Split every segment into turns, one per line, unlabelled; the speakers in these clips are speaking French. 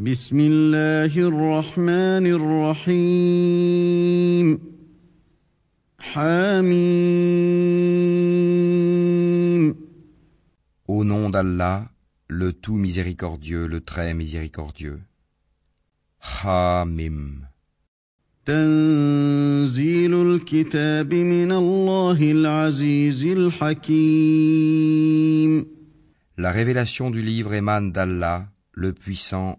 بسم الله الرحمن الرحيم حميم
Au nom d'Allah, le tout miséricordieux, le très miséricordieux. Hamim.
تنزيل الكتاب من الله العزيز الحكيم
La révélation du livre émane d'Allah, le puissant,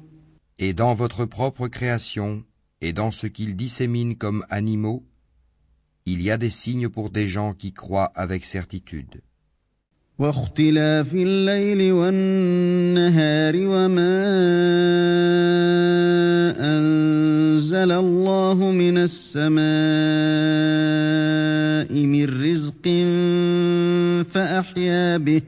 Et dans votre propre création, et dans ce qu'ils disséminent comme animaux, il y a des signes pour des gens qui croient avec certitude.
واختلاف الليل والنهار وما أنزل الله من السماء من رزق فأحيا به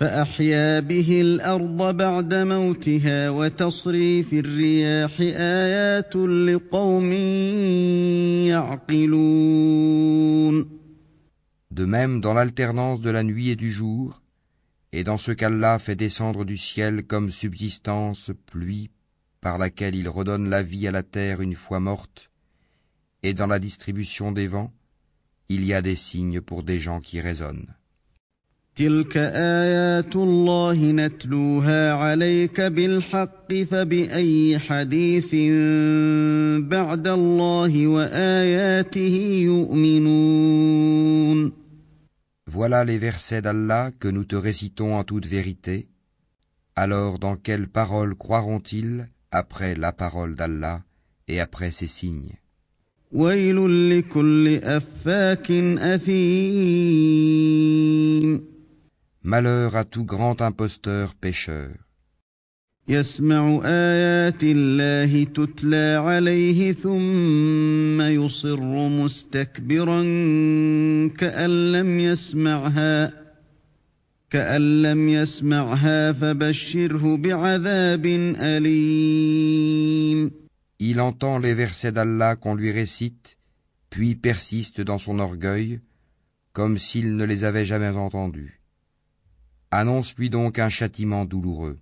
فأحيا به الأرض بعد موتها وتصريف الرياح آيات لقوم يعقلون
De même dans l'alternance de la nuit et du jour, et dans ce qu'Allah fait descendre du ciel comme subsistance pluie par laquelle il redonne la vie à la terre une fois morte, et dans la distribution des vents, il y a des signes pour des gens qui raisonnent.
تلك آيات الله نتلوها عليك بالحق فبأي حديث بعد الله وآياته يؤمنون
Voilà les versets d'Allah que nous te récitons en toute vérité. Alors dans quelles paroles croiront-ils après la parole d'Allah et après ses signes
ويل لكل أفاك أثيم
Malheur à tout grand imposteur pécheur,
يسمع آيات الله تتلى عليه ثم يصر مستكبرا كأن لم يسمعها كأن لم يسمعها فبشره بعذاب أليم
il entend les versets d'Allah qu'on lui récite, puis persiste dans son orgueil, comme s'il ne les avait jamais entendus. Annonce-lui donc un châtiment douloureux.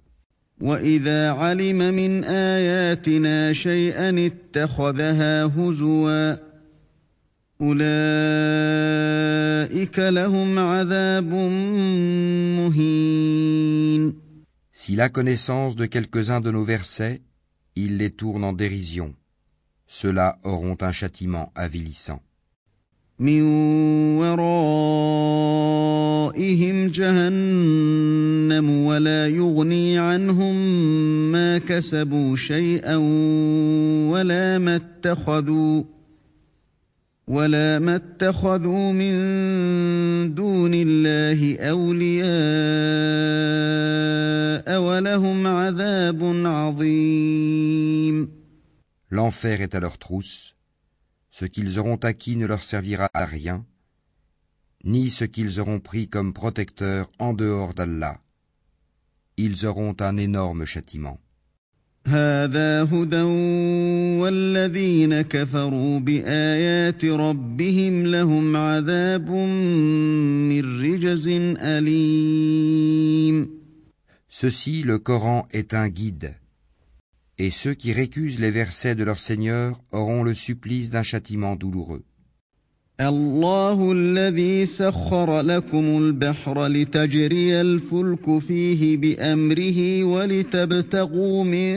S'il a connaissance de quelques-uns de nos versets, il les tourne en dérision. Ceux-là auront un châtiment avilissant.
من ورائهم جهنم ولا يغني عنهم ما كسبوا شيئا ولا ما اتخذوا ولا ما اتخذوا من دون الله أولياء ولهم عذاب عظيم
L'enfer est à leur trousse. ce qu'ils auront acquis ne leur servira à rien, ni ce qu'ils auront pris comme protecteur en dehors d'Allah. Ils auront un énorme châtiment. Ceci, le Coran, est un guide Et ceux qui récusent les versets de leur Seigneur auront le supplice d'un châtiment douloureux.
الله الذي سخر لكم البحر لتجري الفلك فيه بأمره ولتبتغوا من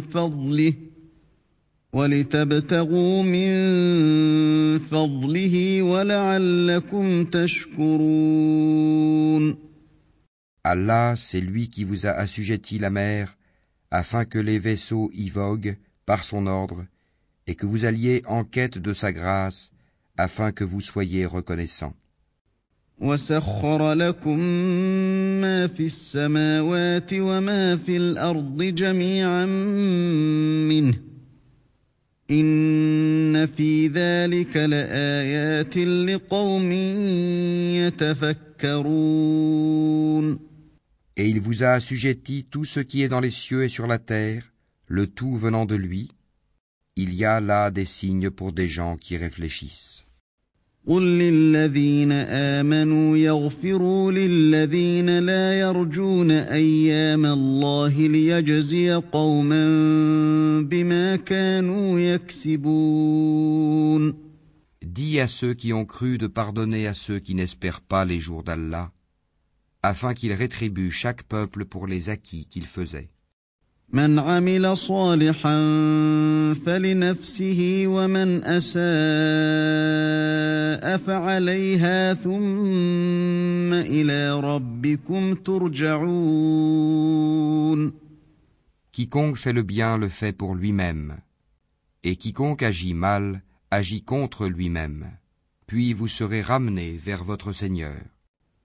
فضله ولتبتغوا من فضله ولعلكم تشكرون
Allah, c'est lui qui vous a assujetti la mer, afin que les vaisseaux y voguent par son ordre, et que vous alliez en quête de sa grâce, afin que vous soyez reconnaissants. Et il vous a assujetti tout ce qui est dans les cieux et sur la terre, le tout venant de lui. Il y a là des signes pour des gens qui réfléchissent.
قل للذين امنوا يغفروا للذين لا يرجون ايام الله ليجزي قوما بما كانوا يكسبون
Dis à ceux qui ont cru de pardonner à ceux qui n'espèrent pas les jours d'Allah, afin qu'ils rétribuent chaque peuple pour les acquis qu'ils faisaient.
من عمل صالحا فلنفسه ومن اساء فعليها ثم الى ربكم ترجعون
Quiconque fait le bien le fait pour lui-même, et quiconque agit mal agit contre lui-même. Puis vous serez ramenés vers votre Seigneur.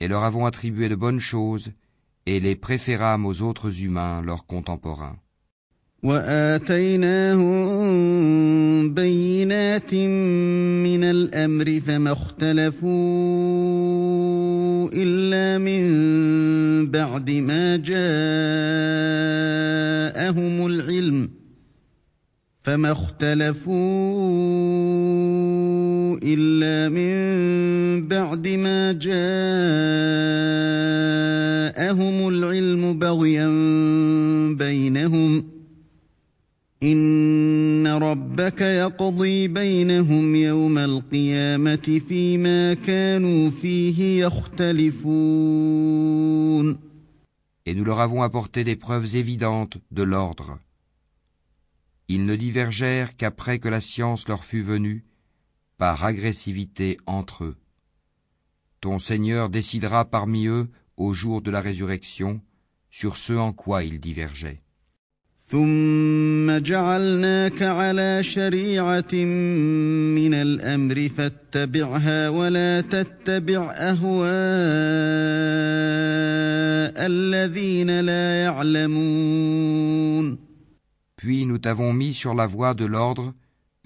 et leur avons attribué de bonnes choses, et les préférâmes aux autres humains, leurs contemporains.
واتيناهم بينات من الامر فما اختلفوا الا من بعد ما جاءهم العلم فما اختلفوا الا من بعد ما جاءهم العلم بغيا بينهم ان ربك يقضي بينهم يوم القيامه فيما كانوا فيه يختلفون
Et nous leur avons apporté des preuves évidentes de l'ordre. Ils ne divergèrent qu'après que la science leur fut venue, par agressivité entre eux. Ton Seigneur décidera parmi eux, au jour de la résurrection, sur ce en quoi ils divergeaient.
ثم جعلناك على شريعه من الامر فاتبعها ولا تتبع اهواء الذين لا يعلمون
Puis nous t'avons mis sur la voie de l'ordre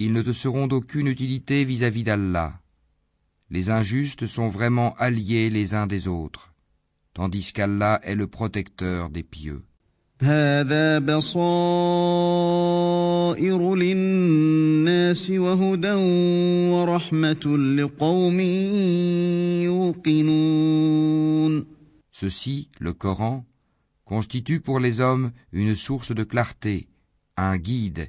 Ils ne te seront d'aucune utilité vis-à-vis d'Allah. Les injustes sont vraiment alliés les uns des autres, tandis qu'Allah est le protecteur des pieux.
هذا بصائر للناس وهدى ورحمة لقوم يوقنون
Ceci, le Coran, constitue pour les hommes une source de clarté, un guide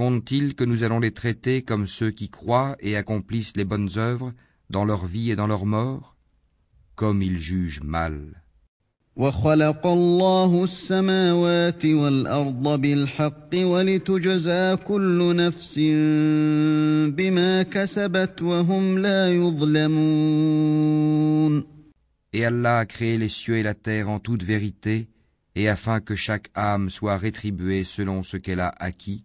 Que nous allons les traiter comme ceux qui croient et accomplissent les bonnes œuvres dans leur vie et dans leur mort? Comme ils jugent mal. Et Allah a créé les cieux et la terre en toute vérité, et afin que chaque âme soit rétribuée selon ce qu'elle a acquis,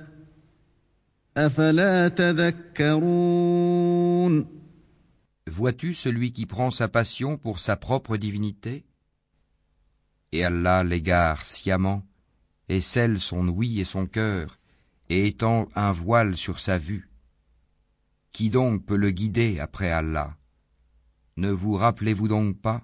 Vois-tu celui qui prend sa passion pour sa propre divinité? Et Allah l'égare sciemment et scelle son ouïe et son cœur et étend un voile sur sa vue. Qui donc peut le guider après Allah? Ne vous rappelez-vous donc pas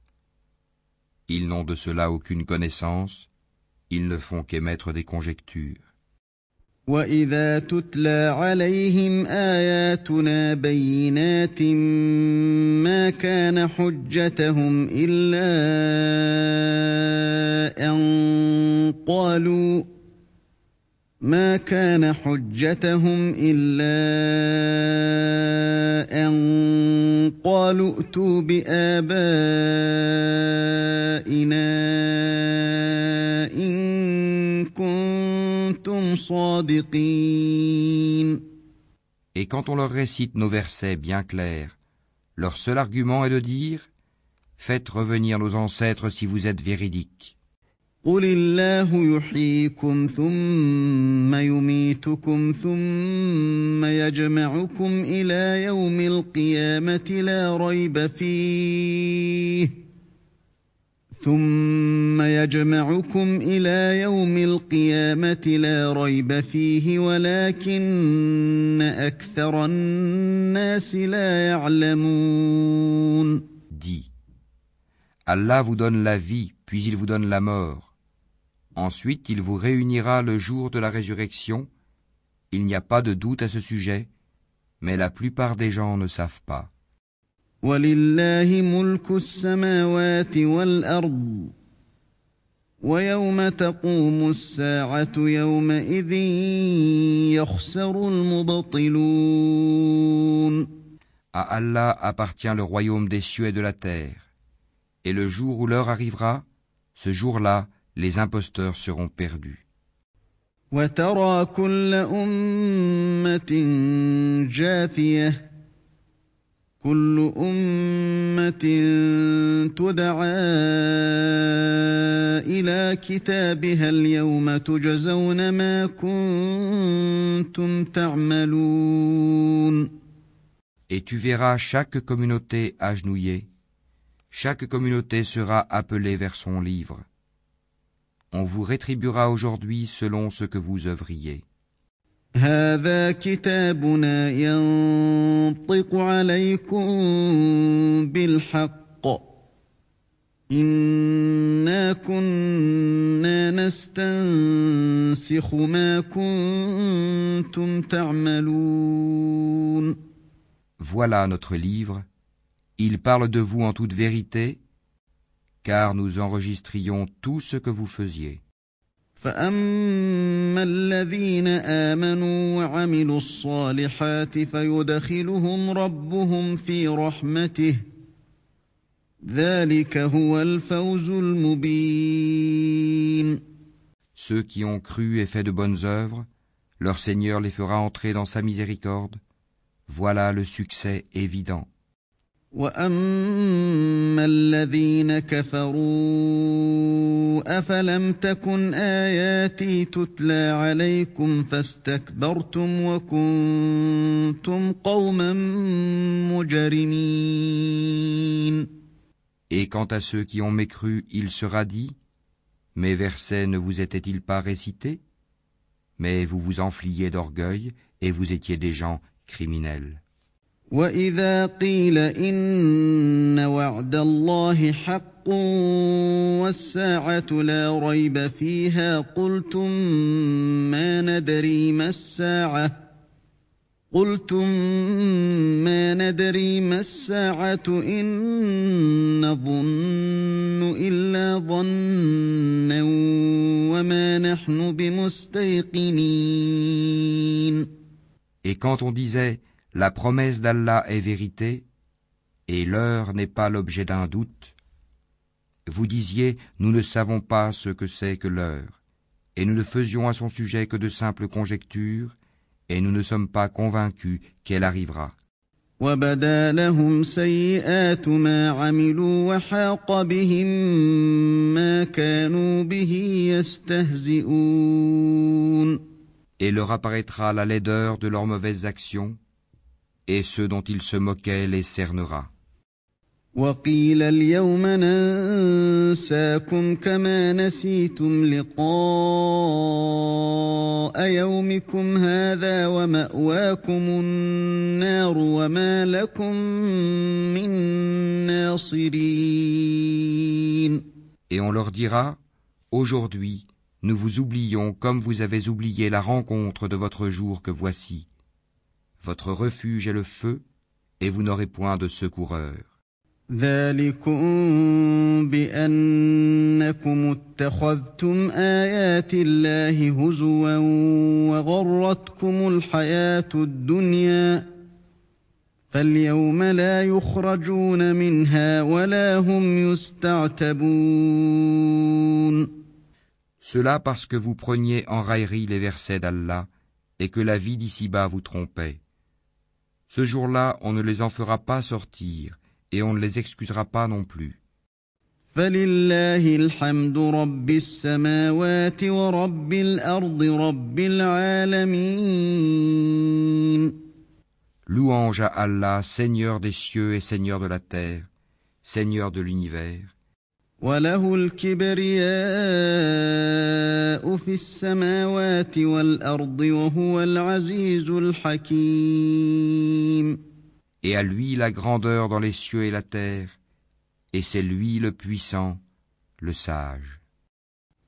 Ils n'ont de cela aucune connaissance, ils ne font qu'émettre des conjectures.
ما كان حجتهم إلا أن قالوا ائتوا بآبائنا إن كنتم صادقين
Et quand on leur récite nos versets bien clairs, leur seul argument est de dire Faites revenir nos ancêtres si vous êtes véridiques.
قل الله يحييكم ثم يميتكم ثم يجمعكم إلى يوم القيامه لا ريب فيه ثم يجمعكم إلى يوم القيامه لا ريب فيه ولكن أكثر الناس لا يعلمون
Dis, Allah vous donne la vie, puis il vous donne la mort. Ensuite il vous réunira le jour de la résurrection. Il n'y a pas de doute à ce sujet, mais la plupart des gens ne savent pas. À Allah appartient le royaume des cieux et de la terre. Et le jour où l'heure arrivera, ce jour-là, les imposteurs seront perdus.
وترى كل أمة جاثية كل أمة تدعى إلى كتابها اليوم تجزون ما كنتم تعملون
Et tu verras chaque communauté agenouillée, chaque communauté sera appelée vers son livre on vous rétribuera aujourd'hui selon ce que vous œuvriez. Voilà notre livre. Il parle de vous en toute vérité car nous enregistrions tout ce que vous faisiez. Ceux qui ont cru et fait de bonnes œuvres, leur Seigneur les fera entrer dans sa miséricorde. Voilà le succès évident.
واما الذين كفروا افلم تكن اياتي تتلى عليكم فاستكبرتم وكنتم قوما مجرمين
Et quant à ceux qui ont mécru, il sera dit Mes versets ne vous étaient-ils pas récités Mais vous vous enfliez d'orgueil et vous étiez des gens criminels.
واذا قيل ان وعد الله حق والساعة لا ريب فيها قلتم ما ندري ما الساعة قلتم ما ندري ما الساعة ان نظن الا ظنا وما نحن بمستيقنين
Et quand on disait La promesse d'Allah est vérité, et l'heure n'est pas l'objet d'un doute. Vous disiez, nous ne savons pas ce que c'est que l'heure, et nous ne faisions à son sujet que de simples conjectures, et nous ne sommes pas convaincus qu'elle arrivera. Et leur apparaîtra la laideur de leurs mauvaises actions, et ceux dont il se moquait les cernera. Et on leur dira, aujourd'hui, nous vous oublions comme vous avez oublié la rencontre de votre jour que voici. Votre refuge est le feu, et vous n'aurez point de secoureur.
ذلكم بأنكم اتخذتم آيات الله هزوا وغرتكم الحياة الدنيا فاليوم لا يخرجون منها ولا هم يستعتبون
Cela parce que vous preniez en raillerie les versets d'Allah et que la vie d'ici-bas vous trompait. Ce jour-là, on ne les en fera pas sortir et on ne les excusera pas non plus. Louange à Allah, Seigneur des cieux et Seigneur de la terre, Seigneur de l'univers.
وله الكبرياء في السماوات والأرض وهو العزيز الحكيم
Et à lui la grandeur dans les cieux et la terre, et c'est lui le puissant, le sage.